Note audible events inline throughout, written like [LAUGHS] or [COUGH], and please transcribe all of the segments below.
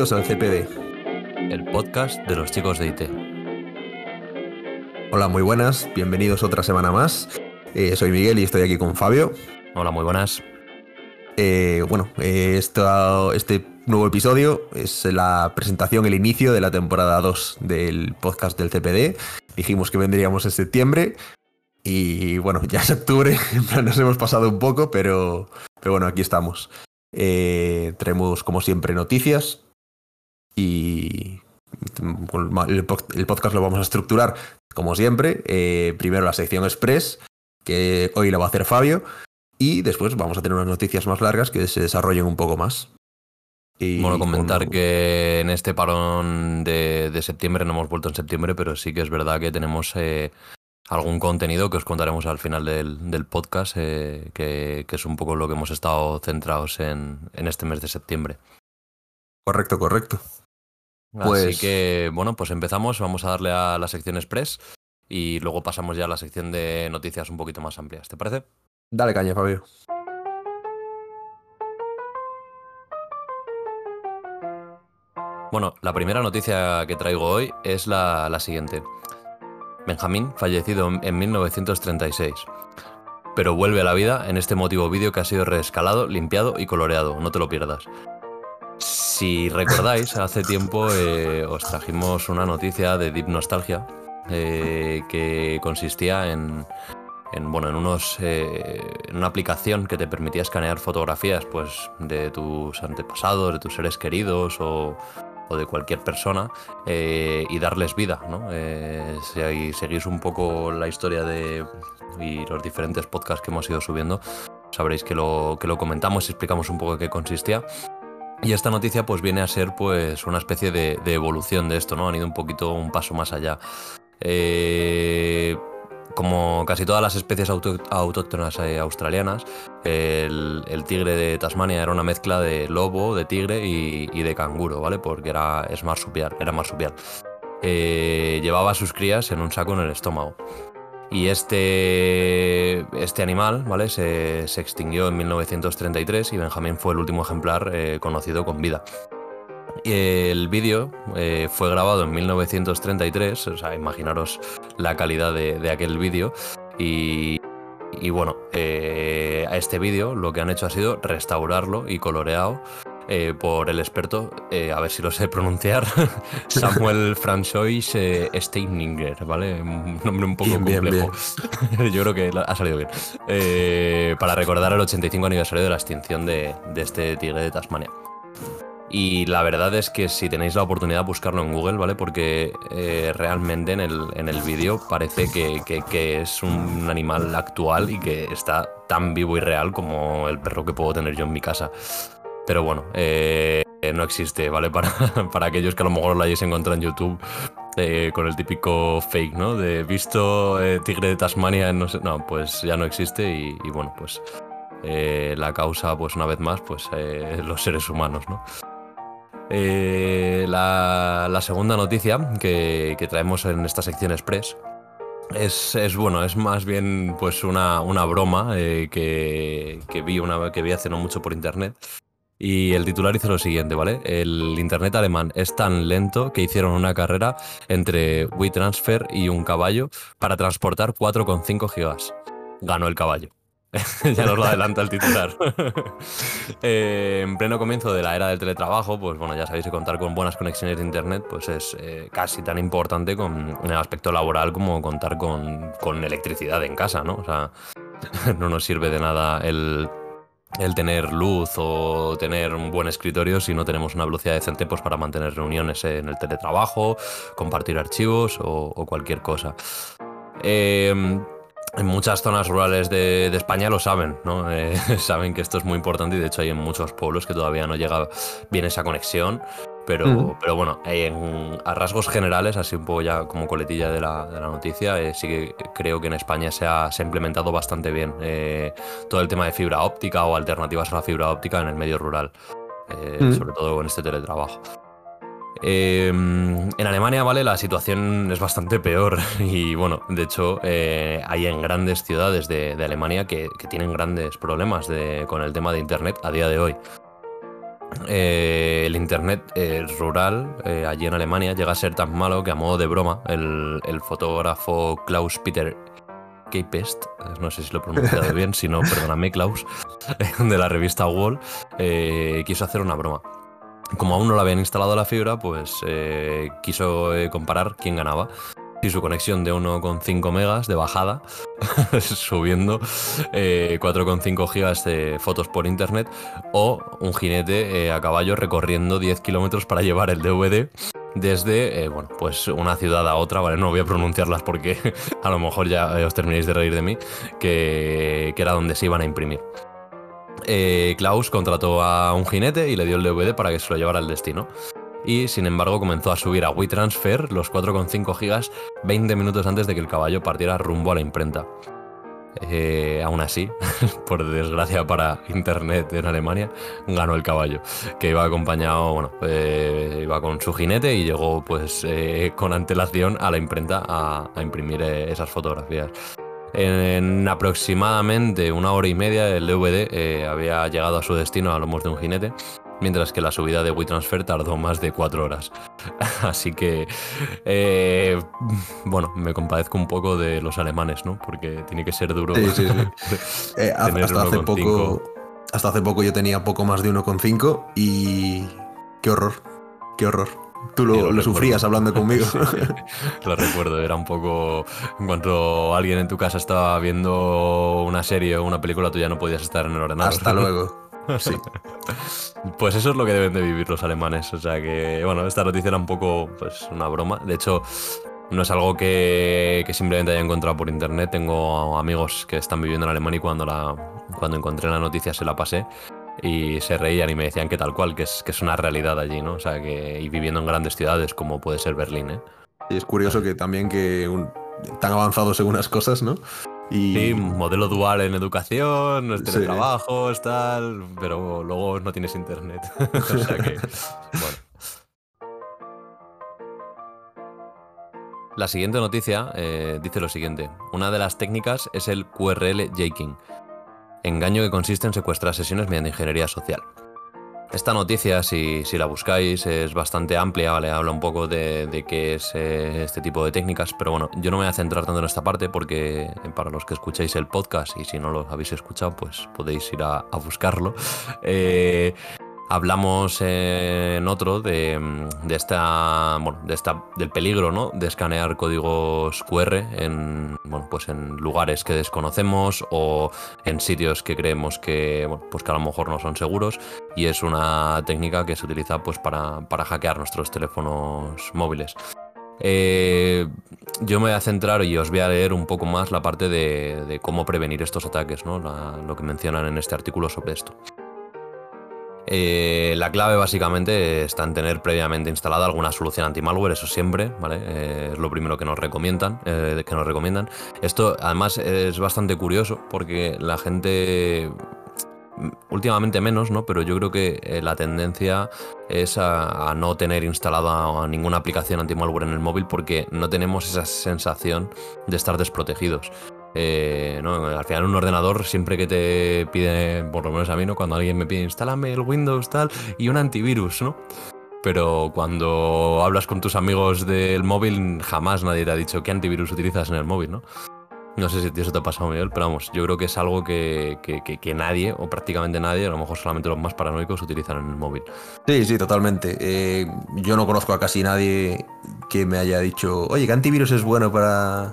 Bienvenidos al CPD, el podcast de los chicos de IT. Hola, muy buenas, bienvenidos otra semana más. Eh, soy Miguel y estoy aquí con Fabio. Hola, muy buenas. Eh, bueno, eh, este nuevo episodio es la presentación, el inicio de la temporada 2 del podcast del CPD. Dijimos que vendríamos en septiembre y bueno, ya es octubre, [LAUGHS] nos hemos pasado un poco, pero, pero bueno, aquí estamos. Eh, traemos, como siempre, noticias y el, podcast lo vamos a estructurar, como siempre. Eh, primero la sección Express, que hoy la va a hacer Fabio, y después vamos a tener unas noticias más largas que se desarrollen un poco más. Y bueno, comentar que en este parón de, septiembre, no hemos vuelto en septiembre, pero sí que es verdad que tenemos eh, algún contenido que os contaremos al final del, podcast, eh, que, es un poco lo que hemos estado centrados en, este mes de septiembre. Correcto, correcto. Así pues que, bueno, pues empezamos, vamos a darle a la sección Express y luego pasamos ya a la sección de noticias un poquito más amplias. ¿Te parece? Dale caña, Fabio. Bueno, la primera noticia que traigo hoy es la siguiente. Benjamín, fallecido en 1936. Pero vuelve a la vida en este motivo vídeo que ha sido reescalado, limpiado y coloreado, no te lo pierdas. Si recordáis, hace tiempo eh, os trajimos una noticia de Deep Nostalgia eh, que consistía en, bueno, en, unos, eh, una aplicación que te permitía escanear fotografías pues, de tus antepasados, de tus seres queridos o, de cualquier persona y darles vida. ¿no? Eh, si seguís un poco la historia de y los diferentes podcasts que hemos ido subiendo, sabréis que lo, que lo comentamos y explicamos un poco de qué consistía. Y esta noticia pues viene a ser pues una especie de, evolución de esto, ¿no? Han ido un poquito un paso más allá. Eh, como casi todas las especies autóctonas eh, australianas, el, tigre de Tasmania era una mezcla de lobo, de tigre y, de canguro, ¿vale? Porque era, es marsupial, era marsupial. Eh, llevaba sus crías en un saco en el estómago. Y este, este animal ¿vale? Se, extinguió en 1933 y Benjamín fue el último ejemplar eh, conocido con vida. El vídeo eh, fue grabado en 1933, o sea, imaginaros la calidad de, aquel vídeo. Y, bueno, eh, a este vídeo lo que han hecho ha sido restaurarlo y coloreado eh, por el experto, a ver si lo sé pronunciar, [LAUGHS] Samuel Francois Steininger, ¿vale? Un nombre un poco complejo. [LAUGHS] Yo creo que ha salido bien. para recordar el 85 aniversario de la extinción de este tigre de Tasmania. Y la verdad es que si tenéis la oportunidad, buscarlo en Google, ¿vale? Porque eh, realmente en el, en el vídeo parece que, que, es un animal actual y que está tan vivo y real como el perro que puedo tener yo en mi casa. Pero bueno, eh, no existe, ¿vale? [LAUGHS] Para, para aquellos que a lo mejor lo hayáis encontrado en YouTube eh, con el típico fake, ¿no? De visto tigre de Tasmania, no sé. No, pues ya no existe y, bueno, pues la causa, pues una vez más, pues [LAUGHS] los seres humanos, ¿no? Eh, la, segunda noticia que, traemos en esta sección express es, bueno, es más bien pues una, broma eh, que, vi una, que vi hace no mucho por internet. Y el titular dice lo siguiente, ¿vale? El internet alemán es tan lento que hicieron una carrera entre WeTransfer y un caballo para transportar 4,5 gigas. Ganó el caballo. [LAUGHS] ya nos lo adelanta el titular. [LAUGHS] Eh, en pleno comienzo de la era del teletrabajo, pues bueno, ya sabéis que contar con buenas conexiones de internet pues es eh, casi tan importante en el aspecto laboral como contar con, con, electricidad en casa, ¿no? O sea, [LAUGHS] no nos sirve de nada el, el tener luz o tener un buen escritorio si no tenemos una velocidad decente pues, para mantener reuniones en el teletrabajo, compartir archivos o, cualquier cosa. Eh, en muchas zonas rurales de, España lo saben, ¿no? [LAUGHS] Eh, saben que esto es muy importante y de hecho hay en muchos pueblos que todavía no llega bien esa conexión. Pero, pero bueno, a rasgos generales, así un poco ya como coletilla de la, noticia, eh, sí que creo que en España se ha, implementado bastante bien eh, todo el tema de fibra óptica o alternativas a la fibra óptica en el medio rural, sobre todo con este teletrabajo. Em, en Alemania, ¿vale? La situación es bastante peor [LAUGHS] y bueno, de hecho eh, hay en grandes ciudades de, Alemania que, tienen grandes problemas con el tema de Internet a día de hoy. Eh, el internet eh, rural allí en Alemania llega a ser tan malo que a modo de broma el, el fotógrafo Klaus Peter K-Pest, no sé si lo he pronunciado [LAUGHS] bien, si no, perdóname, Klaus, [LAUGHS] de la revista Wall, quiso hacer una broma. Como aún no le habían instalado la fibra, pues quiso comparar quién ganaba y su conexión de 1,5 megas de bajada, [LAUGHS] subiendo 4,5 eh, gigas de fotos por internet, o un jinete eh, a caballo recorriendo 10 kilómetros para llevar el DVD desde, eh, bueno, pues una ciudad a otra, ¿vale? No voy a pronunciarlas porque [LAUGHS] a lo mejor ya os terminéis de reír de mí, que era donde se iban a imprimir. Klaus contrató a un jinete y le dio el DVD para que se lo llevara al destino y sin embargo comenzó a subir a WeTransfer los 4,5 gigas 20 minutos antes de que el caballo partiera rumbo a la imprenta. Eh, aún así, [LAUGHS] por desgracia para Internet en Alemania, ganó el caballo, que iba acompañado, bueno, eh, iba con su jinete y llegó pues eh, con antelación a la imprenta a, imprimir esas fotografías. En, aproximadamente una hora y media el DVD había llegado a su destino a lomos de un jinete mientras que la subida de WeTransfer tardó más de cuatro horas. [LAUGHS] Así que, eh, bueno, me compadezco un poco de los alemanes, ¿no? Porque tiene que ser duro. Sí, sí, sí. [LAUGHS] Eh, hasta, hace poco, hasta hace poco yo tenía poco más de 1,5 y... ¡Qué horror! ¡Qué horror! Tú lo, sufrías hablando conmigo. [LAUGHS] lo recuerdo, era un poco. En cuanto alguien en tu casa estaba viendo una serie o una película, tú ya no podías estar en el ordenador. Hasta luego. Sí. Pues eso es lo que deben de vivir los alemanes. O sea que, bueno, esta noticia era un poco pues, una broma. De hecho, no es algo que, simplemente haya encontrado por internet. Tengo amigos que están viviendo en Alemania y cuando, la, cuando encontré la noticia se la pasé y se reían y me decían que tal cual, que es, que es una realidad allí, ¿no? O sea, que y viviendo en grandes ciudades como puede ser Berlín, ¿eh? Y es curioso que también que un, tan avanzados según las cosas, ¿no? Sí, modelo dual en educación, no es teletrabajo, tal, pero luego no tienes internet. [LAUGHS] o sea que, bueno. La siguiente noticia eh, dice lo siguiente. Una de las técnicas es el QRL jaking, engaño que consiste en secuestrar sesiones mediante ingeniería social. Esta noticia, si, la buscáis, es bastante amplia, ¿vale? Habla un poco de, qué es eh, este tipo de técnicas, pero bueno, yo no me voy a centrar tanto en esta parte porque eh, para los que escucháis el podcast y si no lo habéis escuchado, pues podéis ir a, a buscarlo. Eh, Hablamos en otro de, esta, del peligro ¿no? de escanear códigos QR en, bueno, pues en lugares que desconocemos o en sitios que creemos que, pues que a lo mejor no son seguros y es una técnica que se utiliza pues, para, para hackear nuestros teléfonos móviles. Eh, yo me voy a centrar y os voy a leer un poco más la parte de, cómo prevenir estos ataques, ¿no? lo que mencionan en este artículo sobre esto. Eh, la clave básicamente está en tener previamente instalada alguna solución anti-malware, eso siempre, ¿vale? Eh, es lo primero que nos recomiendan, eh, que nos recomiendan. Esto además es bastante curioso porque la gente mm, últimamente menos, ¿no? Pero yo creo que la tendencia es a, no tener instalada ninguna aplicación anti-malware en el móvil porque no tenemos esa sensación de estar desprotegidos. Eh, al final un ordenador siempre que te pide, por lo menos a mí, ¿no? Cuando alguien me pide, instálame el Windows tal y un antivirus, ¿no? Pero cuando hablas con tus amigos del móvil, jamás nadie te ha dicho qué antivirus utilizas en el móvil, ¿no? No sé si eso te ha pasado, Miguel, pero vamos, yo creo que es algo que, que, nadie, o prácticamente nadie, a lo mejor solamente los más paranoicos, utilizan en el móvil. Sí, sí, totalmente. Eh, yo no conozco a casi nadie que me haya dicho, oye, ¿qué antivirus es bueno para,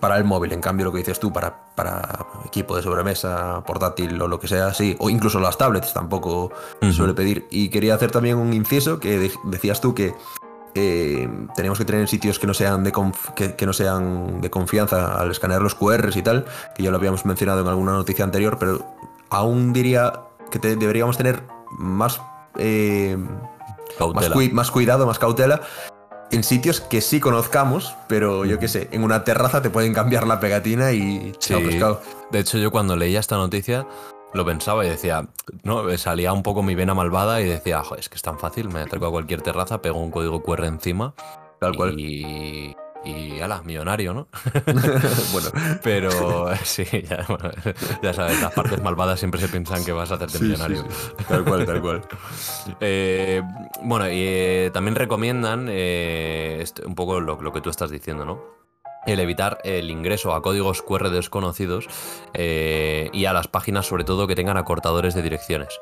para el móvil, en cambio lo que dices tú, para, para equipo de sobremesa, portátil o lo que sea, sí, o incluso las tablets tampoco suele pedir. Y quería hacer también un inciso que decías tú que eh, tenemos que tener sitios que no sean de que, no sean de confianza al escanear los QRs y tal, que ya lo habíamos mencionado en alguna noticia anterior, pero aún diría que deberíamos tener más, eh, más, cuidado, más cautela en sitios que sí conozcamos, pero yo qué sé, en una terraza te pueden cambiar la pegatina y sí. De hecho, yo cuando leía esta noticia lo pensaba y decía, no, salía un poco mi vena malvada y decía, Joder, es que es tan fácil, me acerco a cualquier terraza, pego un código QR encima Tal cual. Y, y ala, millonario, ¿no? [LAUGHS] bueno, Pero sí, ya, bueno, ya sabes, las partes malvadas siempre se piensan que vas a hacerte sí, millonario. sí. Tal cual, tal cual. [LAUGHS] Eh, bueno, y eh, también recomiendan eh, este- un poco lo, lo que tú estás diciendo, ¿no? El evitar el ingreso a códigos QR desconocidos eh, y a las páginas, sobre todo, que tengan acortadores de direcciones.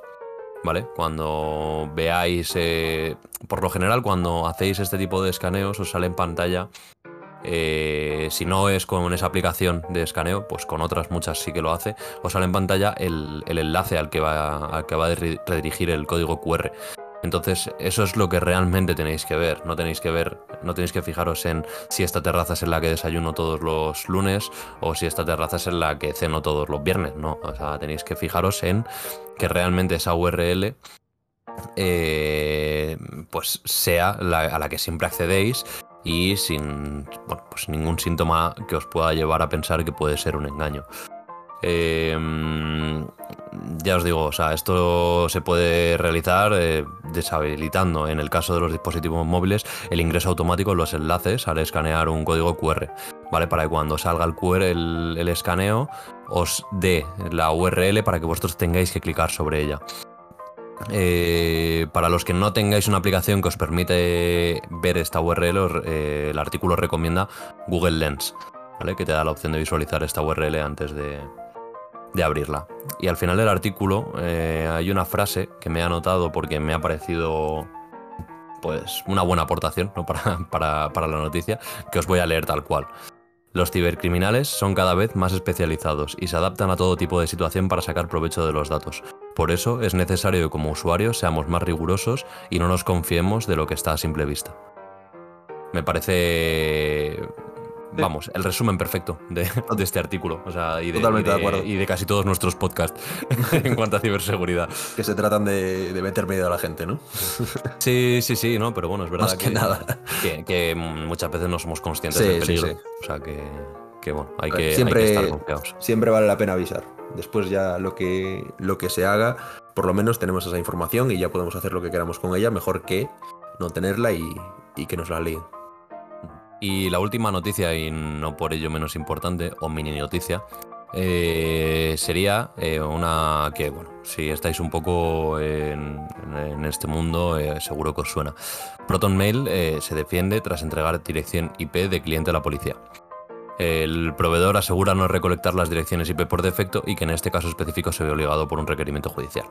¿Vale? Cuando veáis, eh, por lo general, cuando hacéis este tipo de escaneos, os sale en pantalla. Eh, si no es con esa aplicación de escaneo, pues con otras muchas sí que lo hace. Os sale en pantalla el, enlace al que va, a re- redirigir el código QR. Entonces, eso es lo que realmente tenéis que ver. No tenéis que ver, no tenéis que fijaros en si esta terraza es en la que desayuno todos los lunes o si esta terraza es en la que ceno todos los viernes. No, o sea, tenéis que fijaros en que realmente esa URL eh, pues sea a la que siempre accedéis y sin pues ningún síntoma que os pueda llevar a pensar que puede ser un engaño. Eh, ya os digo, o sea, esto se puede realizar eh, deshabilitando, en el caso de los dispositivos móviles, el ingreso automático en los enlaces al escanear un código QR, ¿vale? Para que cuando salga el QR, el, el escaneo, os dé la URL para que vosotros tengáis que clicar sobre ella. Eh, para los que no tengáis una aplicación que os permite ver esta URL, eh, el artículo recomienda Google Lens, ¿vale? que te da la opción de visualizar esta URL antes de, de abrirla. Y al final del artículo eh, hay una frase que me he anotado porque me ha parecido pues una buena aportación ¿no? [LAUGHS] para, para- para la noticia, que os voy a leer tal cual. Los cibercriminales son cada vez más especializados y se adaptan a todo tipo de situación para sacar provecho de los datos. Por eso es necesario que como usuarios seamos más rigurosos y no nos confiemos de lo que está a simple vista. Me parece, vamos, el resumen perfecto de, de este artículo. O sea, y de, Totalmente y de acuerdo. y de casi todos nuestros podcasts [LAUGHS] en cuanto a ciberseguridad. Que se tratan de, meter miedo a la gente, ¿no? Sí, sí, sí, no, pero bueno, es verdad Más que nada. que, que muchas veces no somos conscientes Sí, del peligro. sí. O sea que, que, bueno, hay ver, siempre- que estar confiados. Siempre vale la pena avisar. Después ya lo que, lo que se haga, por lo menos tenemos esa información y ya podemos hacer lo que queramos con ella, mejor que no tenerla y, y que nos la líen. Y la última noticia, y no por ello menos importante, o mini noticia, eh, sería eh, una que, bueno, si estáis un poco en, este mundo, eh, seguro que os suena. ProtonMail se defiende tras entregar dirección IP de cliente a la policía. El proveedor asegura no recolectar las direcciones IP por defecto y que en este caso específico se ve obligado por un requerimiento judicial.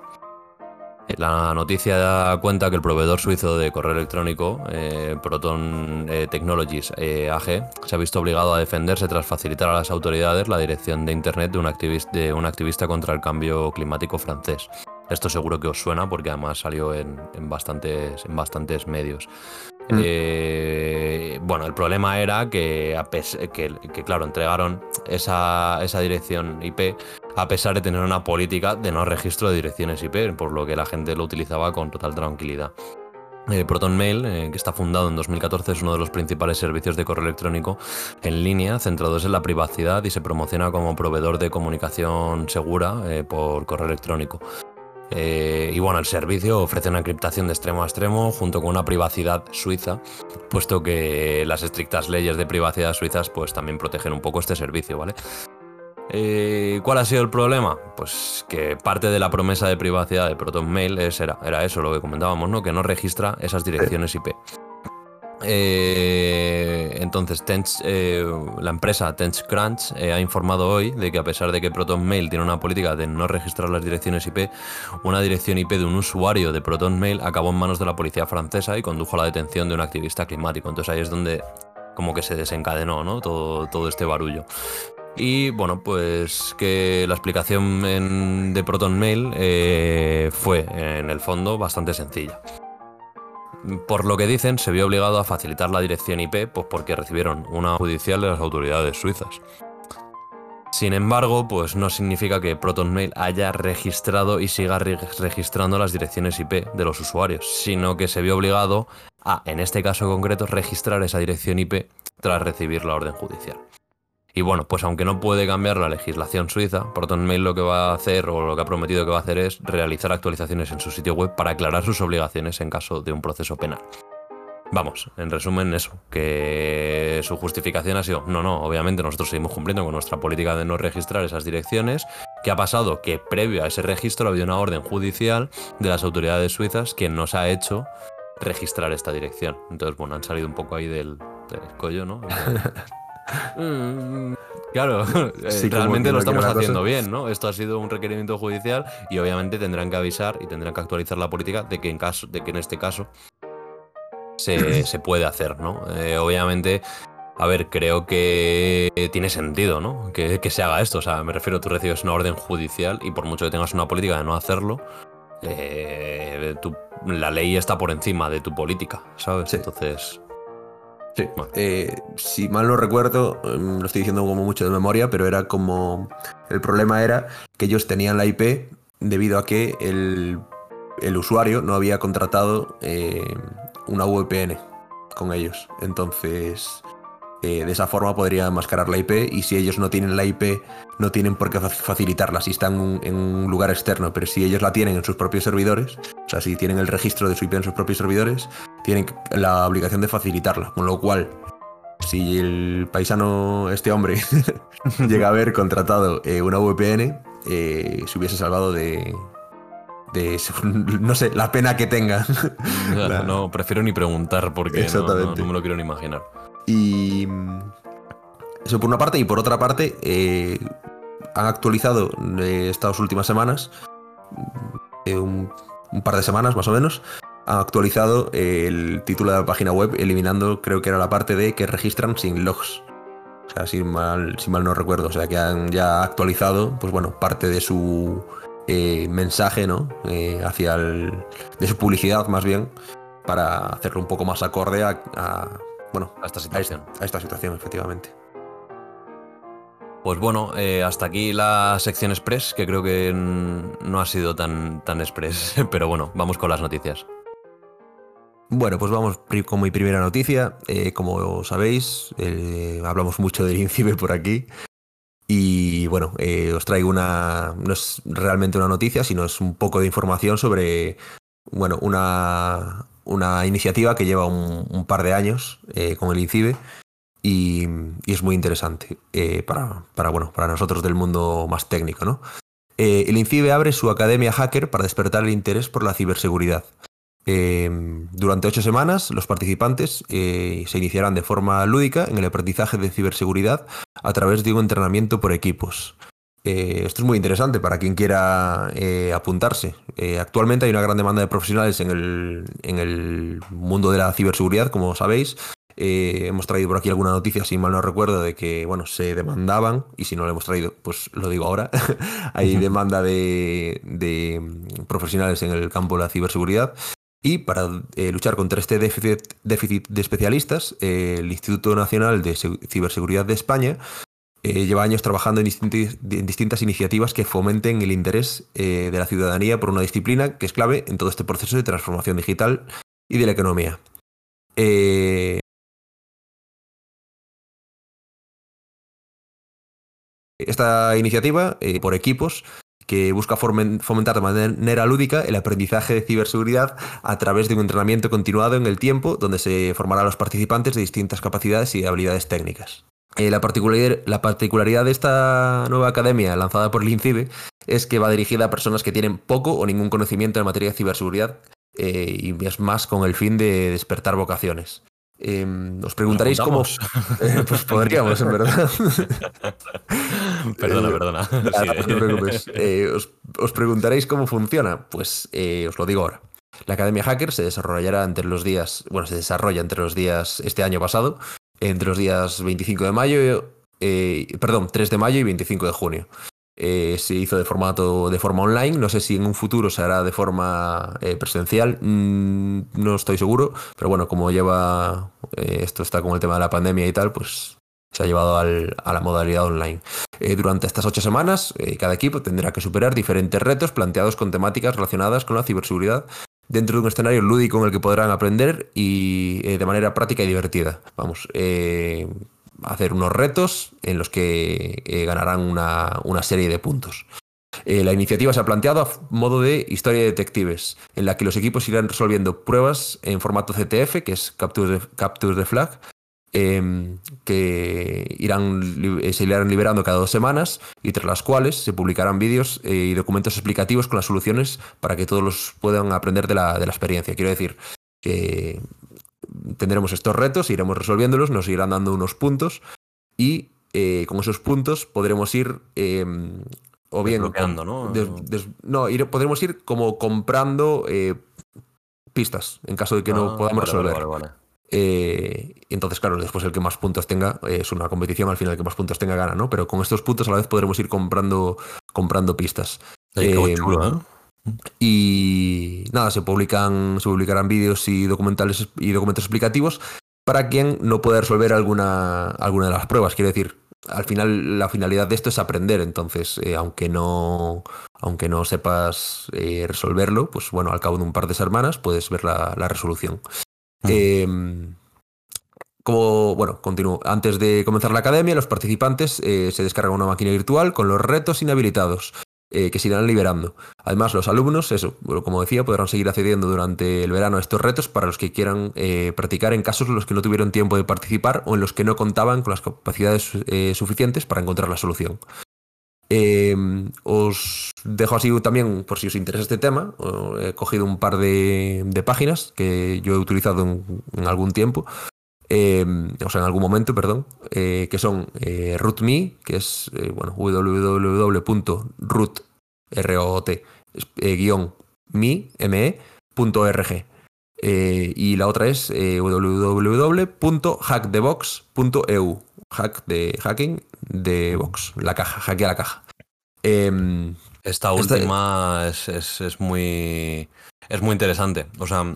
La noticia da cuenta que el proveedor suizo de correo electrónico, eh, Proton eh, Technologies eh, AG, se ha visto obligado a defenderse tras facilitar a las autoridades la dirección de Internet de un, activista contra el cambio climático francés. Esto seguro que os suena porque además salió en bastantes medios. Mm. Eh, bueno, el problema era que, a que, claro, entregaron esa, dirección IP a pesar de tener una política de no registro de direcciones IP, por lo que la gente lo utilizaba con total tranquilidad. Eh, ProtonMail, eh, que está fundado en 2014, es uno de los principales servicios de correo electrónico en línea centrados en la privacidad y se promociona como proveedor de comunicación segura por correo electrónico. Eh, y bueno, el servicio ofrece una encriptación de extremo a extremo junto con una privacidad suiza, puesto que las estrictas leyes de privacidad suizas pues también protegen un poco este servicio, ¿vale? Eh, ¿Cuál ha sido el problema? Pues que parte de la promesa de privacidad de ProtonMail es- era, era eso, lo que comentábamos, ¿no? Que no registra esas direcciones IP. Eh, entonces, eh, la empresa TenchCrunch eh, ha informado hoy de que a pesar de que ProtonMail tiene una política de no registrar las direcciones IP, una dirección IP de un usuario de ProtonMail acabó en manos de la policía francesa y condujo a la detención de un activista climático. Entonces ahí es donde como que se desencadenó ¿no? todo, este barullo. Y bueno, pues que la explicación de ProtonMail eh, fue en el fondo bastante sencilla. Por lo que dicen, se vio obligado a facilitar la dirección IP pues porque recibieron una judicial de las autoridades suizas. Sin embargo, pues no significa que ProtonMail haya registrado y siga re- registrando las direcciones IP de los usuarios, sino que se vio obligado a, en este caso concreto, registrar esa dirección IP tras recibir la orden judicial. Y bueno, pues aunque no puede cambiar la legislación suiza, ProtonMail lo que va a hacer o lo que ha prometido que va a hacer es realizar actualizaciones en su sitio web para aclarar sus obligaciones en caso de un proceso penal. Vamos, en resumen eso, que su justificación ha sido, no, no, obviamente nosotros seguimos cumpliendo con nuestra política de no registrar esas direcciones. ¿Qué ha pasado? Que previo a ese registro había una orden judicial de las autoridades suizas que nos ha hecho registrar esta dirección. Entonces, bueno, han salido un poco ahí del, collo, ¿no? [LAUGHS] [LAUGHS] Claro, eh, realmente lo estamos haciendo bien, ¿no? Esto ha sido un requerimiento judicial y obviamente tendrán que avisar y tendrán que actualizar la política de que en caso, de que en este caso se, [CLEARS THROAT] puede hacer, ¿no? Eh, obviamente, a ver, creo que tiene sentido, ¿no? Que, se haga esto. O sea, me refiero, tú recibes una orden judicial y por mucho que tengas una política de no hacerlo, eh, la ley está por encima de tu política, ¿sabes? Entonces. Sí. Eh, si mal no recuerdo, lo estoy diciendo como mucho de memoria, pero era como. El problema era que ellos tenían la IP debido a que el, el usuario no había contratado una VPN con ellos. Entonces, eh, de esa forma podría mascarar la IP y si ellos no tienen la IP, no tienen por qué facilitarla si están en un lugar externo, pero si ellos la tienen en sus propios servidores, o sea, si tienen el registro de su IP en sus propios servidores, tienen la obligación de facilitarla, con lo cual... Si el paisano, este hombre, [LAUGHS] llega a haber [LAUGHS] contratado eh, una VPN, eh, se hubiese salvado de, de [LAUGHS] no sé, la pena que tenga. No, prefiero ni preguntar porque no, me lo quiero ni imaginar. Y eso por una parte, y por otra parte, eh, han actualizado eh, estas últimas semanas, eh, un, par de semanas más o menos, han actualizado el título de la página web, eliminando, creo que era la parte de que registran sin logs. O sea, si mal, si mal no recuerdo. O sea, que han ya actualizado, pues bueno, parte de su mensaje, ¿no? Hacia el, de su publicidad más bien, para hacerlo un poco más acorde a, bueno, a esta situación. A esta, situación, efectivamente. Pues bueno, eh, hasta aquí la sección express, que creo que no ha sido tan, tan express, [LAUGHS] pero bueno, vamos con las noticias. Bueno, pues vamos con mi primera noticia. como sabéis, hablamos mucho del INCIBE por aquí. Y bueno, eh, os traigo una, no es realmente una noticia, sino es un poco de información sobre, bueno, una, una iniciativa que lleva un, par de años eh, con el INCIBE y, es muy interesante eh, para, bueno, para nosotros del mundo más técnico. ¿no? el INCIBE abre su academia hacker para despertar el interés por la ciberseguridad. Durante ocho semanas, los participantes eh, se iniciarán de forma lúdica en el aprendizaje de ciberseguridad a través de un entrenamiento por equipos. Eh, esto es muy interesante para quien quiera eh, apuntarse. actualmente hay una gran demanda de profesionales en el, en el mundo de la ciberseguridad, como sabéis. hemos traído por aquí alguna noticia, si mal no recuerdo, de que bueno, se demandaban, y si no lo hemos traído, pues lo digo ahora. [LAUGHS] hay demanda de, de profesionales en el campo de la ciberseguridad. Y para eh, luchar contra este déficit, de especialistas, eh, el Instituto Nacional de Ciberseguridad de España eh, lleva años trabajando en, distintas iniciativas que fomenten el interés de la ciudadanía por una disciplina que es clave en todo este proceso de transformación digital y de la economía. esta iniciativa, por equipos, que busca fomentar de manera lúdica el aprendizaje de ciberseguridad a través de un entrenamiento continuado en el tiempo, donde se formará a los participantes de distintas capacidades y habilidades técnicas. Eh, la, particularidad, de esta nueva academia lanzada por el INCIBE es que va dirigida a personas que tienen poco o ningún conocimiento en materia de ciberseguridad eh, y es más con el fin de despertar vocaciones. Em, os preguntaréis cómo. [LAUGHS] Eh, pues podríamos, en verdad. perdona, [LAUGHS] perdona. Eh, os, preguntaréis cómo funciona. Pues os lo digo ahora. La Academia Hacker se desarrollará entre los días. Bueno, se desarrolla entre los días. Este año pasado. Entre los días 25 de mayo. perdón, 3 de mayo y 25 de junio. Eh, se hizo de formato de forma online. No sé si en un futuro se hará de forma eh, presencial. Mm, no estoy seguro. Pero bueno, como lleva eh, esto está con el tema de la pandemia y tal, pues se ha llevado a la modalidad online. durante estas ocho semanas, cada equipo tendrá que superar diferentes retos planteados con temáticas relacionadas con la ciberseguridad dentro de un escenario lúdico en el que podrán aprender y de manera práctica y divertida. Vamos, hacer unos retos en los que eh, ganarán una, serie de puntos. Eh, la iniciativa se ha planteado a modo de historia de detectives, en la que los equipos irán resolviendo pruebas en formato CTF, que es Capture the, Capture the Flag, em, que irán, eh, se irán liberando cada dos semanas y tras las cuales se publicarán vídeos eh, y documentos explicativos con las soluciones para que todos los puedan aprender de la, de la experiencia. Quiero decir que tendremos estos retos, iremos resolviéndolos, nos irán dando unos puntos y eh, con esos puntos podremos ir em, o bien ¿no? no, ir, podremos ir como comprando eh, pistas en caso de que no ah, podamos resolver. Eh, entonces, claro, después el que más puntos tenga es una competición, al final el que más puntos tenga gana, ¿no? Pero con estos puntos a la vez podremos ir comprando, comprando pistas. Chulo, y nada, se publican, se publicarán vídeos y documentales y documentos explicativos para quien no pueda resolver alguna, alguna de las pruebas. Quiero decir, al final la finalidad de esto es aprender, entonces eh, aunque no aunque no sepas eh, resolverlo, pues bueno, al cabo de un par de semanas puedes ver la, resolución. Em, como, bueno, continúo. Antes de comenzar la academia, los participantes eh, se descargan una máquina virtual con los retos inhabilitados. Eh, que se irán liberando. Además, los alumnos, eso, como decía, podrán seguir accediendo durante el verano a estos retos para los que quieran eh, practicar en casos en los que no tuvieron tiempo de participar o en los que no contaban con las capacidades suficientes para encontrar la solución. Os dejo así también, por si os interesa este tema, he cogido un par de, páginas que yo he utilizado en, algún tiempo, o sea, en algún momento, perdón, que son RootMe, que es bueno, www.root ROT, eh. Eh, y la otra es eh, www.hackthebox.eu. Hack de hacking de box, la caja, hackea la caja. Em, esta última es, muy es muy interesante. O sea,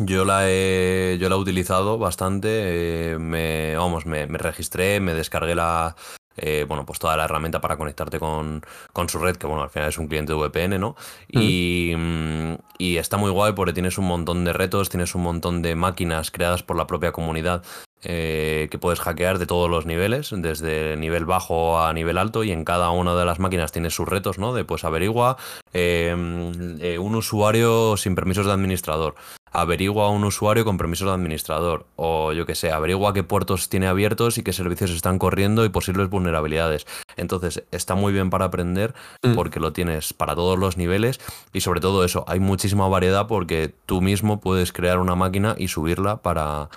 yo la he, yo la he utilizado bastante. me, vamos, me, registré, me descargué la, eh, bueno, pues toda la herramienta para conectarte con, su red, que bueno, al final es un cliente VPN, ¿no? Y, mm, y, está muy guay porque tienes un montón de retos, tienes un montón de máquinas creadas por la propia comunidad eh, que puedes hackear de todos los niveles, desde nivel bajo a nivel alto, y en cada una de las máquinas tienes sus retos, ¿no? De pues averigua eh, un usuario sin permisos de administrador averigua a un usuario con permiso de administrador. O yo que sé, averigua qué puertos tiene abiertos y qué servicios están corriendo y posibles vulnerabilidades. Entonces, está muy bien para aprender mm. porque lo tienes para todos los niveles y sobre todo eso, hay muchísima variedad porque tú mismo puedes crear una máquina y subirla para,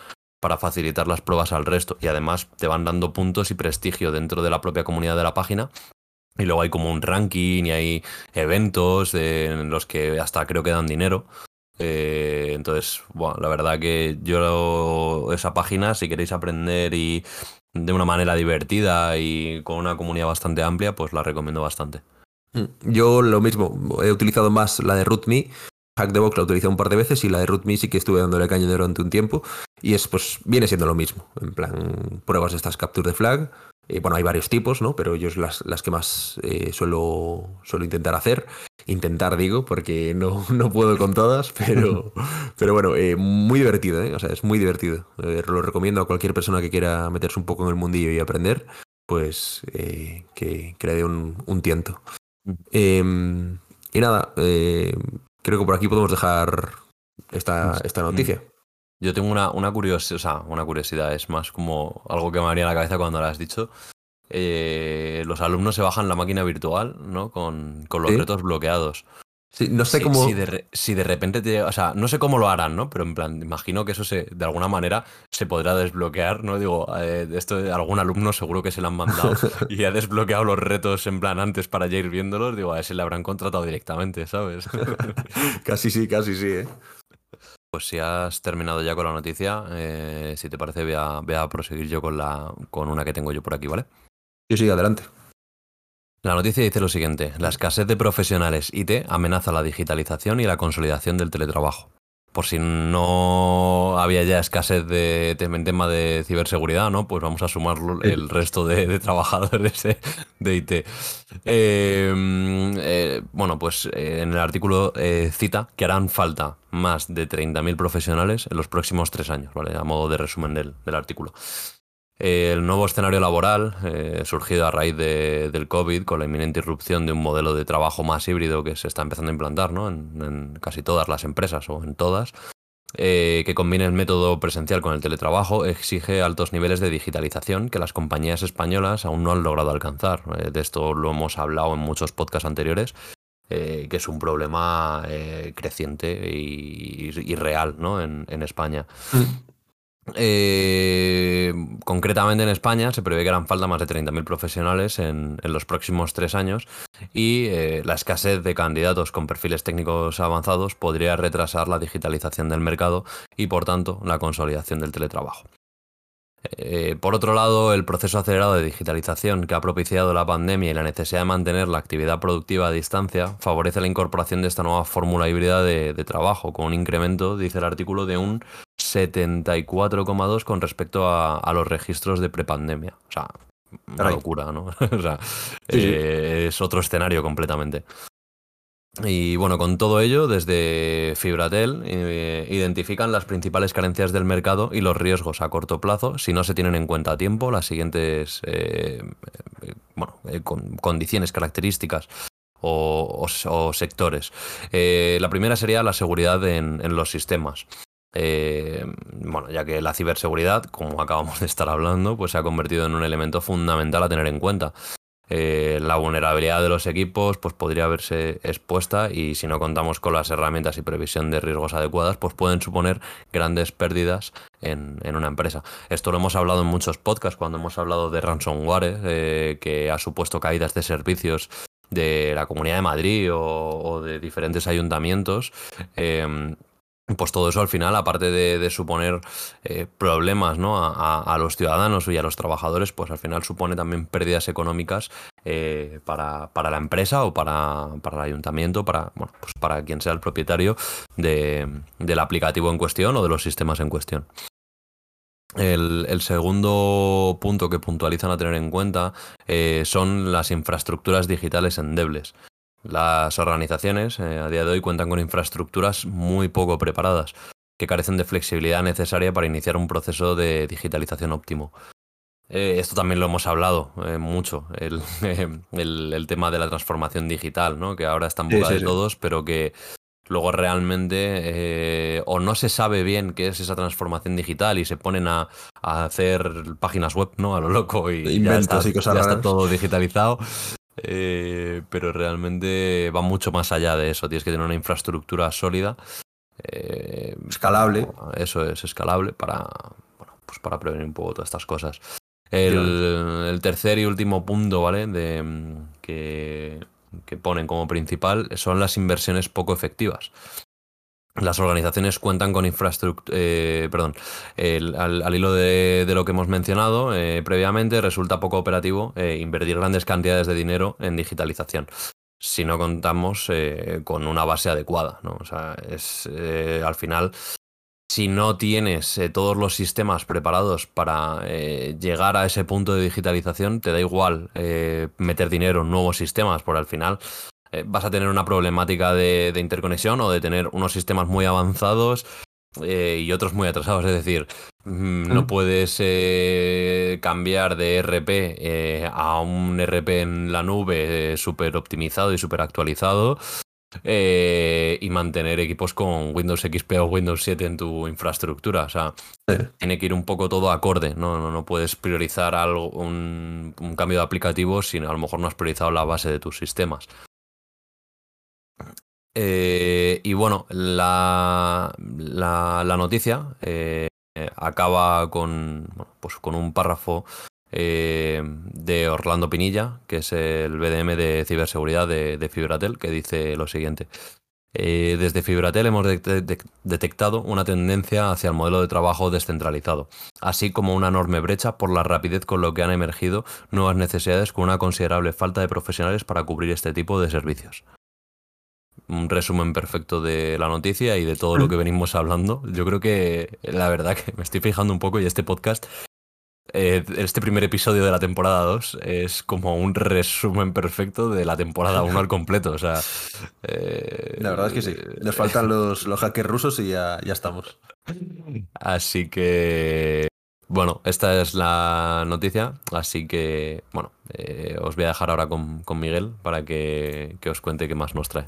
para facilitar las pruebas al resto. Y además te van dando puntos y prestigio dentro de la propia comunidad de la página y luego hay como un ranking y hay eventos en los que hasta creo que dan dinero. Eh, entonces, bueno, la verdad que yo esa página, si queréis aprender y de una manera divertida y con una comunidad bastante amplia, pues la recomiendo bastante. Mm, yo lo mismo, he utilizado más la de RootMe. Hackthebox la utilicé un par de veces y la de RootMe sí que estuve dándole caña durante un tiempo. Y es, pues, viene siendo lo mismo. En plan, pruebas de estas capture de flag. Eh, bueno, hay varios tipos, ¿no? Pero yo es las, las que más eh, suelo, suelo intentar hacer. Intentar, digo, porque no, [LAUGHS] no puedo con todas, pero, [LAUGHS] pero bueno, eh, muy divertido, ¿eh? O sea, es muy divertido. lo recomiendo a cualquier persona que quiera meterse un poco en el mundillo y aprender, pues que, que, le dé un, un tiento. Em, y nada, creo que por aquí podemos dejar esta, esta noticia. Yo tengo una, una curiosidad, o sea, una curiosidad, es más como algo que me haría la cabeza cuando lo has dicho. Eh, los alumnos se bajan la máquina virtual, ¿no? Con, con los retos bloqueados. Sí, no sé cómo. Si de, si de, repente te. O sea, no sé cómo lo harán, ¿no? Pero en plan, imagino que eso se, de alguna manera se podrá desbloquear, ¿no? Digo, eh, esto algún alumno seguro que se lo han mandado [LAUGHS] y ha desbloqueado los retos en plan antes para ya ir viéndolos. Digo, a ese le habrán contratado directamente, ¿sabes? [LAUGHS] casi sí, casi sí, ¿eh? Pues si has terminado ya con la noticia, eh, si te parece, voy a, proseguir yo con, la, con una que tengo yo por aquí, ¿vale? Sí, sí, adelante. La noticia dice lo siguiente, la escasez de profesionales IT amenaza la digitalización y la consolidación del teletrabajo por si no había ya escasez de en tema de ciberseguridad, ¿no? Pues vamos a sumar el resto de, trabajadores de, IT. Em, eh, bueno, pues eh, en el artículo eh, cita que harán falta más de 30.000 profesionales en los próximos tres años, ¿vale? A modo de resumen del, artículo. El nuevo escenario laboral, eh, surgido a raíz del COVID, con la inminente irrupción de un modelo de trabajo más híbrido que se está empezando a implantar ¿no? en, casi todas las empresas o en todas, eh, que combine el método presencial con el teletrabajo, exige altos niveles de digitalización que las compañías españolas aún no han logrado alcanzar. Eh, de esto lo hemos hablado en muchos podcasts anteriores, que es un problema creciente y, real ¿no? en, en España. Mm. Eh, concretamente en España se prevé que harán falta más de 30.000 profesionales en, los próximos tres años y eh, la escasez de candidatos con perfiles técnicos avanzados podría retrasar la digitalización del mercado y por tanto la consolidación del teletrabajo. Eh, por otro lado, el proceso acelerado de digitalización que ha propiciado la pandemia y la necesidad de mantener la actividad productiva a distancia favorece la incorporación de esta nueva fórmula híbrida de, trabajo, con un incremento, dice el artículo, de un 74,2 con respecto a, los registros de prepandemia. O sea, una locura, ¿no? [LAUGHS] o sea, eh, es otro escenario completamente. Y bueno, con todo ello, desde Fibratel eh, identifican las principales carencias del mercado y los riesgos a corto plazo si no se tienen en cuenta a tiempo las siguientes eh, eh, condiciones, características o, sectores. la primera sería la seguridad en, en los sistemas. Bueno, ya que la ciberseguridad, como acabamos de estar hablando, pues se ha convertido en un elemento fundamental a tener en cuenta. Eh, la vulnerabilidad de los equipos pues podría verse expuesta y si no contamos con las herramientas y previsión de riesgos adecuadas, pues pueden suponer grandes pérdidas en, una empresa. Esto lo hemos hablado en muchos podcasts cuando hemos hablado de ransomware, eh, que ha supuesto caídas de servicios de la Comunidad de Madrid o, de diferentes ayuntamientos. Eh, pues todo eso al final, aparte de, suponer eh, problemas ¿no? a, los ciudadanos y a los trabajadores, pues al final supone también pérdidas económicas eh, para, la empresa o para, el ayuntamiento, para, bueno, pues para quien sea el propietario del aplicativo en cuestión o de los sistemas en cuestión. El, segundo punto que puntualizan a tener en cuenta eh, son las infraestructuras digitales endebles. Las organizaciones eh, a día de hoy cuentan con infraestructuras muy poco preparadas, que carecen de flexibilidad necesaria para iniciar un proceso de digitalización óptimo. Eh, esto también lo hemos hablado eh, mucho, el, [LAUGHS] tema de la transformación digital, ¿no? que ahora está en boca de todos, pero que luego realmente o no se sabe bien qué es esa transformación digital y se ponen a, hacer páginas web ¿no? a lo loco y ya, está, y cosas ya está todo digitalizado eh, pero realmente va mucho más allá de eso. Tienes que tener una infraestructura sólida. Eh, escalable. Eso es, escalable para, pues para prevenir un poco todas estas cosas. El, tercer y último punto, ¿vale? De, que, que ponen como principal son las inversiones poco efectivas las organizaciones cuentan con infraestructura, eh, perdón, al, hilo de, lo que hemos mencionado eh, previamente, resulta poco operativo eh, invertir grandes cantidades de dinero en digitalización si no contamos con una base adecuada. ¿no? O sea, es al final, si no tienes todos los sistemas preparados para llegar a ese punto de digitalización, te da igual meter dinero en nuevos sistemas, por al final eh, vas a tener una problemática de, interconexión o de tener unos sistemas muy avanzados eh, y otros muy atrasados. Es decir, mm, no puedes eh, cambiar de RP a un RP en la nube súper optimizado y súper actualizado. y mantener equipos con Windows XP o Windows 7 en tu infraestructura. O sea, tiene que ir un poco todo acorde. No, no, puedes priorizar algo, un, un, cambio de aplicativo si a lo mejor no has priorizado la base de tus sistemas. Eh, y bueno, la, noticia eh, acaba con, pues con un párrafo eh, de Orlando Pinilla, que es el BDM de ciberseguridad de, Fibratel, que dice lo siguiente. desde Fibratel hemos detectado una tendencia hacia el modelo de trabajo descentralizado, así como una enorme brecha por la rapidez con lo que han emergido nuevas necesidades con una considerable falta de profesionales para cubrir este tipo de servicios un resumen perfecto de la noticia y de todo lo que venimos hablando. Yo creo que la verdad que me estoy fijando un poco y este podcast, eh, este primer episodio de la temporada 2 es como un resumen perfecto de la temporada 1 al completo. O sea, eh, la verdad es que sí. Nos faltan los, los hackers rusos y ya, ya estamos. Así que Bueno, esta es la noticia, así que, bueno, eh, os voy a dejar ahora con, Miguel para que, os cuente qué más nos trae.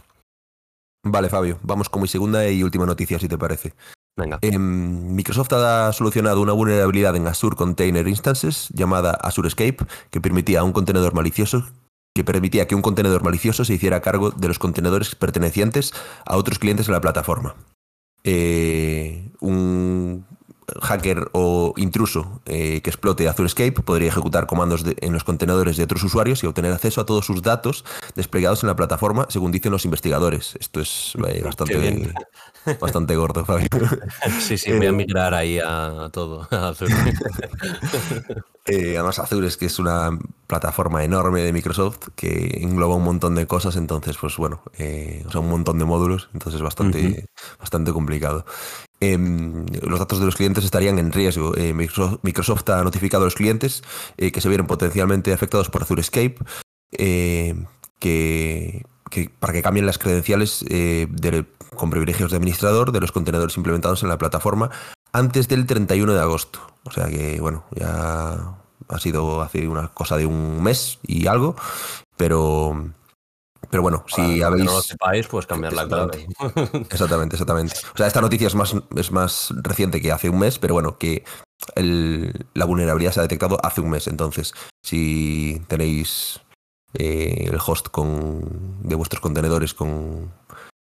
Vale, Fabio, vamos con mi segunda y última noticia, si te parece. Venga. Em, Microsoft ha solucionado una vulnerabilidad en Azure Container Instances llamada Azure Escape, que permitía a un contenedor malicioso que permitía que un contenedor malicioso se hiciera cargo de los contenedores pertenecientes a otros clientes en la plataforma. Eh, un hacker o intruso eh, que explote Azure Escape podría ejecutar comandos en los contenedores de otros usuarios y obtener acceso a todos sus datos desplegados en la plataforma, según dicen los investigadores. Esto es eh, bastante, bastante gordo, Fabio. [LAUGHS] Sí, sí, voy a migrar ahí a, todo, Azure. [LAUGHS] además, Azure es que es una plataforma enorme de Microsoft que engloba un montón de cosas, entonces, pues bueno, o sea, un montón de módulos, entonces es bastante, bastante complicado. Em, los datos de los clientes estarían en riesgo. Eh, Microsoft, ha notificado a los clientes eh, que se vieron potencialmente afectados por Azure Escape eh, que, para que cambien las credenciales con privilegios de administrador de los contenedores implementados en la plataforma antes del 31 de agosto. O sea que, bueno, ya ha sido hace una cosa de un mes y algo, pero pero bueno, si habéis. no lo sepáis, pues cambiar la clave. [LAUGHS] Exactamente, exactamente. O sea, esta noticia es más, es más reciente que hace un mes, pero bueno, que la vulnerabilidad se ha detectado hace un mes. Entonces, si tenéis eh, el host con, de vuestros contenedores con,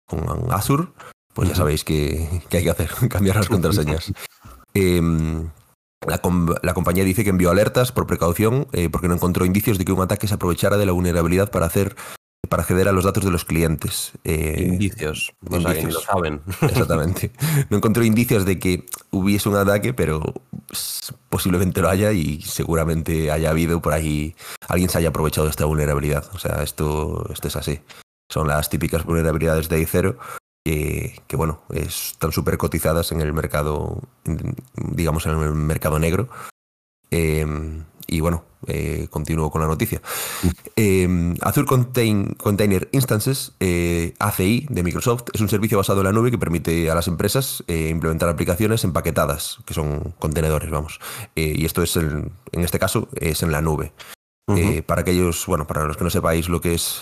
con Azure, pues ya sabéis que, hay que hacer, [LAUGHS] cambiar las contraseñas. [LAUGHS] Em, la, compañía dice que envió alertas por precaución eh, porque no encontró indicios de que un ataque se aprovechara de la vulnerabilidad para hacer para acceder a los datos de los clientes. Eh, indicios, o sea, lo saben. [LAUGHS] Exactamente. No encontré indicios de que hubiese un ataque, pero posiblemente lo haya y seguramente haya habido por ahí, alguien se haya aprovechado de esta vulnerabilidad. O sea, esto, esto es así. Son las típicas vulnerabilidades de I0 que, que bueno, están súper cotizadas en el mercado, digamos, en el mercado negro. Eh, y bueno, eh, continúo con la noticia. Eh, Azure Container Instances, eh, ACI de Microsoft, es un servicio basado en la nube que permite a las empresas implementar aplicaciones empaquetadas, que son contenedores, vamos. y esto es, en este caso, es en la nube. para aquellos, bueno, para los que no sepáis lo que es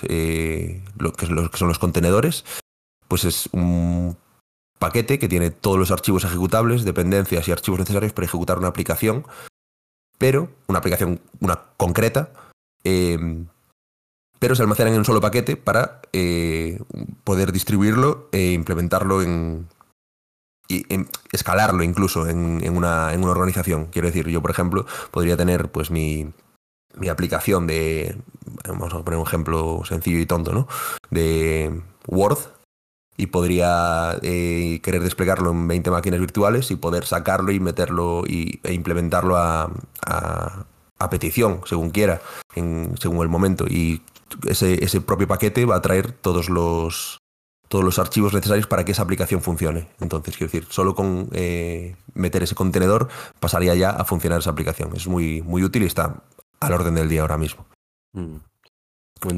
lo que, lo que son los contenedores, pues es un paquete que tiene todos los archivos ejecutables, dependencias y archivos necesarios para ejecutar una aplicación pero una aplicación una concreta, em, pero se almacenan en un solo paquete para eh, poder distribuirlo e implementarlo en, y escalarlo incluso en, una, en, una, organización. Quiero decir, yo por ejemplo podría tener pues mi, mi aplicación de, vamos a poner un ejemplo sencillo y tonto, ¿no? De Word, y podría eh, querer desplegarlo en 20 máquinas virtuales y poder sacarlo y meterlo y, e implementarlo a, a, petición, según quiera, en, según el momento. Y ese, ese propio paquete va a traer todos los, todos los archivos necesarios para que esa aplicación funcione. Entonces, quiero decir, solo con eh, meter ese contenedor pasaría ya a funcionar esa aplicación. Es muy, muy útil y está al orden del día ahora mismo. Mm.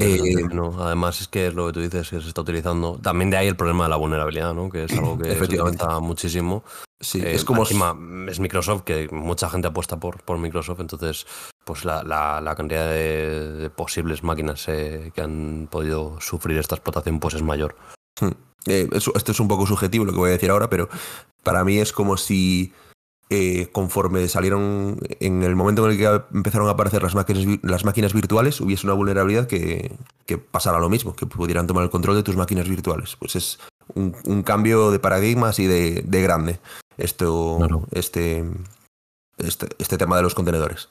Eh, además es que es lo que tú dices, que se está utilizando. También de ahí el problema de la vulnerabilidad, ¿no? Que es algo [CLEARS THROAT] que se utiliza muchísimo. Sí, eh, es como es Microsoft, que mucha gente apuesta por, por Microsoft, entonces pues la, la, cantidad de, posibles máquinas eh, que han podido sufrir esta explotación pues es mayor. Hmm. esto es un poco subjetivo lo que voy a decir ahora, pero para mí es como si eh, conforme salieron, en el momento en el que empezaron a aparecer las máquinas, las máquinas virtuales, hubiese una vulnerabilidad que, pasara lo mismo, que pudieran tomar el control de tus máquinas virtuales. Pues es un, cambio de paradigma así de, grande esto, este, este, este, tema de los contenedores.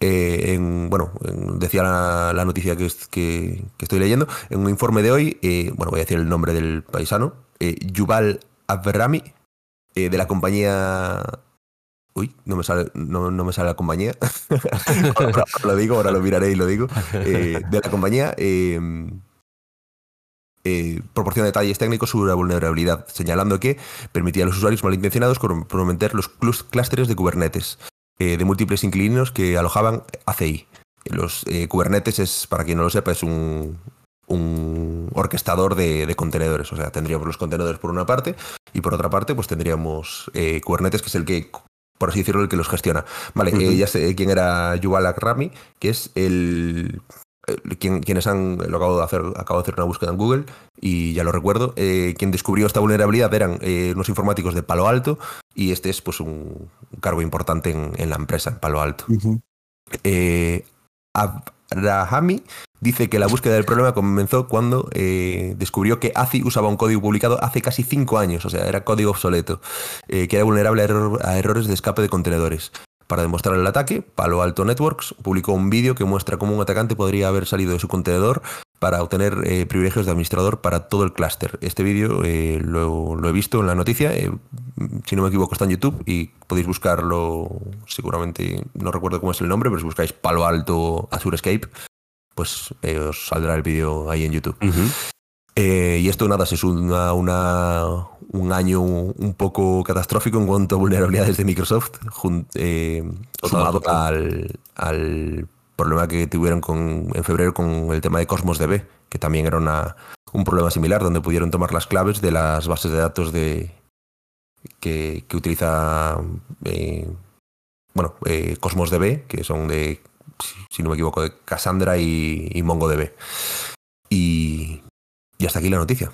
Eh, bueno, decía la, noticia que, que, estoy leyendo, en un informe de hoy, eh, bueno, voy a decir el nombre del paisano, Yuval Abrami, de la compañía Uy, no me sale, no, me sale la compañía. ahora, [LAUGHS] lo digo, ahora lo miraré y lo digo. Eh, de la compañía em, eh, proporciona detalles técnicos sobre la vulnerabilidad, señalando que permitía a los usuarios malintencionados comprometer los clústeres de Kubernetes eh, de múltiples inquilinos que alojaban ACI. Los Kubernetes es, para quien no lo sepa, es un, un orquestador de, contenedores. O sea, tendríamos los contenedores por una parte y por otra parte, pues tendríamos Kubernetes, que es el que por así decirlo, el que los gestiona. Vale, eh, ya sé quién era Yuval Akrami, que es el, quienes han, lo acabo de hacer, acabo de hacer una búsqueda en Google y ya lo recuerdo, eh, quien descubrió esta vulnerabilidad eran eh, unos informáticos de Palo Alto y este es pues un, cargo importante en, la empresa, en Palo Alto. Uh Abrahami dice que la búsqueda del problema comenzó cuando descubrió que ACI usaba un código publicado hace casi cinco años, o sea, era código obsoleto, que era vulnerable a, errores de escape de contenedores. Para demostrar el ataque, Palo Alto Networks publicó un vídeo que muestra cómo un atacante podría haber salido de su contenedor para obtener eh, privilegios de administrador para todo el clúster. Este vídeo eh, lo, he visto en la noticia, eh, si no me equivoco está en YouTube y podéis buscarlo, seguramente no recuerdo cómo es el nombre, pero si buscáis Palo Alto Azure Escape, pues os saldrá el vídeo ahí en YouTube. y esto nada, se suma una, un año un poco catastrófico en cuanto a vulnerabilidades de Microsoft, eh, sumado al, problema que tuvieron con, en febrero con el tema de Cosmos DB, que también era una, un problema similar, donde pudieron tomar las claves de las bases de datos de que, utiliza eh, bueno, eh, Cosmos DB, que son de, si no me equivoco, de Cassandra y, MongoDB. Y, y hasta aquí la noticia.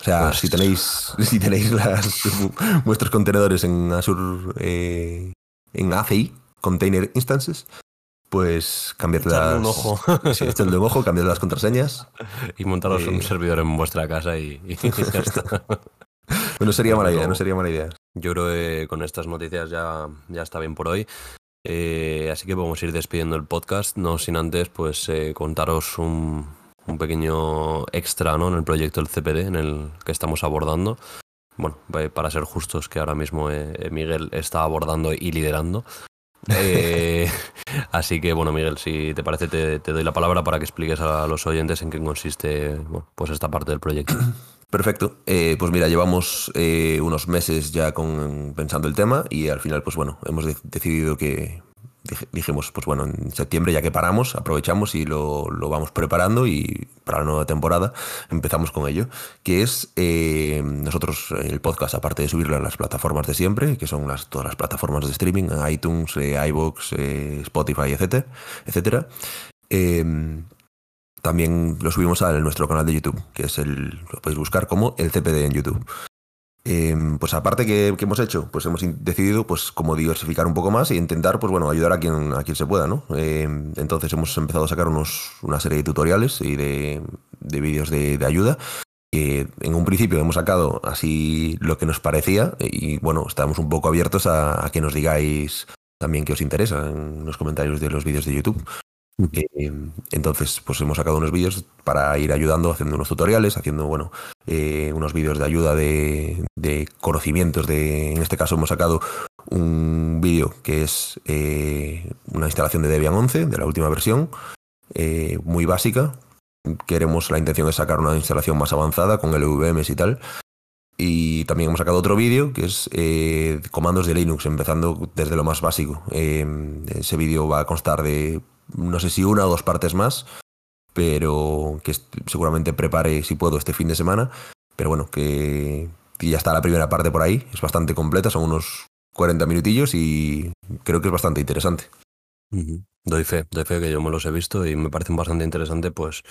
O sea, pues si tenéis, [LAUGHS] si tenéis vuestros contenedores en Azure, eh, en ACI, Container Instances, pues cambiadlas. [LAUGHS] un ojo. Sí, echadle un ojo, cambiad las contraseñas. Y montaros un eh, servidor en vuestra casa y, [LAUGHS] ya está. no sería mala idea, no sería mala idea. Yo creo que con estas noticias ya, ya está bien por hoy. Eh, así que podemos ir despidiendo el podcast, no sin antes pues contaros un, un pequeño extra ¿no? en el proyecto del CPD en el que estamos abordando. Bueno, para ser justos, que ahora mismo eh, eh, Miguel está abordando y liderando. Eh, [LAUGHS] así que, bueno, Miguel, si te parece, te, doy la palabra para que expliques a los oyentes en qué consiste pues esta parte del proyecto. [CLEARS THROAT] Perfecto. pues mira, llevamos unos meses ya con, pensando el tema y al final, pues bueno, hemos decidido que dijimos, pues bueno, en septiembre ya que paramos, aprovechamos y lo, vamos preparando y para la nueva temporada empezamos con ello, que es eh, nosotros el podcast, aparte de subirlo a las plataformas de siempre, que son las, todas las plataformas de streaming, iTunes, eh, iVoox, eh, Spotify, etcétera, etcétera em, también lo subimos a nuestro canal de YouTube, que es el, lo podéis buscar como el CPD en YouTube. Em, pues aparte que, hemos hecho, pues hemos decidido pues como diversificar un poco más e intentar pues bueno ayudar a quien a quien se pueda, ¿no? Em, entonces hemos empezado a sacar unos, una serie de tutoriales y de, vídeos de, ayuda que en un principio hemos sacado así lo que nos parecía y bueno estamos un poco abiertos a, a que nos digáis también qué os interesa en los comentarios de los vídeos de YouTube. Eh, entonces, pues hemos sacado unos vídeos para ir ayudando, haciendo unos tutoriales, haciendo, bueno, eh, unos vídeos de ayuda de, conocimientos. De, en este caso hemos sacado un vídeo que es eh, una instalación de Debian 11, de la última versión, muy básica. Queremos, la intención es sacar una instalación más avanzada con LVMs y tal. Y también hemos sacado otro vídeo que es comandos de Linux, empezando desde lo más básico. ese vídeo va a constar de no sé si una o dos partes más, pero que seguramente prepare si puedo este fin de semana. Pero bueno, que ya está la primera parte por ahí, es bastante completa, son unos 40 minutillos y creo que es bastante interesante. Doy fe, doy fe que yo me los he visto y me parecen bastante interesante, pues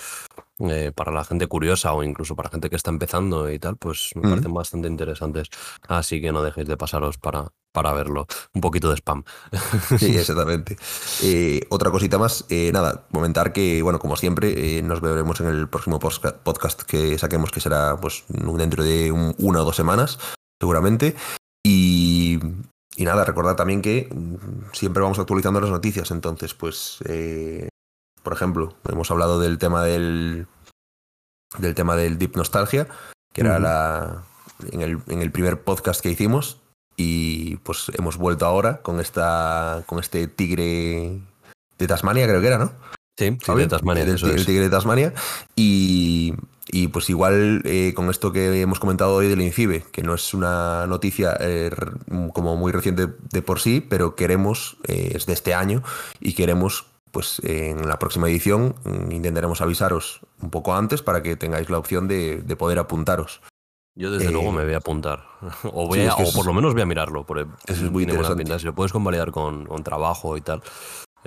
eh, para la gente curiosa o incluso para gente que está empezando y tal, pues me parecen bastante interesantes. Así que no dejéis de pasaros para, para verlo. Un poquito de spam. [LAUGHS] Sí, exactamente. Eh, otra cosita más, eh, nada, comentar que, bueno, como siempre, nos veremos en el próximo podcast que saquemos, que será pues dentro de una o dos semanas, seguramente. Y y nada, recordad también que mm, siempre vamos actualizando las noticias. Entonces, pues, eh, por ejemplo, hemos hablado del tema del, del tema del Deep Nostalgia, que era la, en, el, en el primer podcast que hicimos. Y pues hemos vuelto ahora con esta con este tigre de Tasmania, creo que era, ¿no? Sí, tigre de Tasmania. El, el tigre de Tasmania. Y, y pues igual eh, con esto que hemos comentado hoy del INCIBE, que no es una noticia eh, como muy reciente de por sí, pero queremos, eh, es de este año, y queremos, pues en la próxima edición mm, intentaremos avisaros un poco antes para que tengáis la opción de, poder apuntaros. Yo desde Eh, luego me voy a apuntar. [LAUGHS] O, voy sí, a- es que o es- por lo menos voy a mirarlo. Porque Eso es muy interesante. Si lo puedes convalidar con, con trabajo y tal,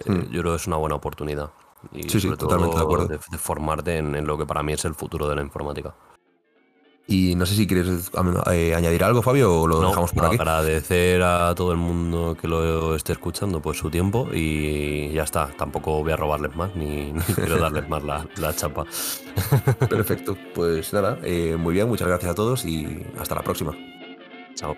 Hmm. yo creo que es una buena oportunidad. Y Sí, sí, totalmente de acuerdo. de, de formarte en, en lo que para mí es el futuro de la informática. Y no sé si quieres eh, añadir algo, Fabio, o lo No, dejamos por aquí. agradecer a todo el mundo que lo esté escuchando pues su tiempo y ya está. Tampoco voy a robarles más ni, [LAUGHS] ni quiero darles más la, la chapa. [LAUGHS] Perfecto. Pues nada, eh, muy bien, muchas gracias a todos y hasta la próxima. Chao.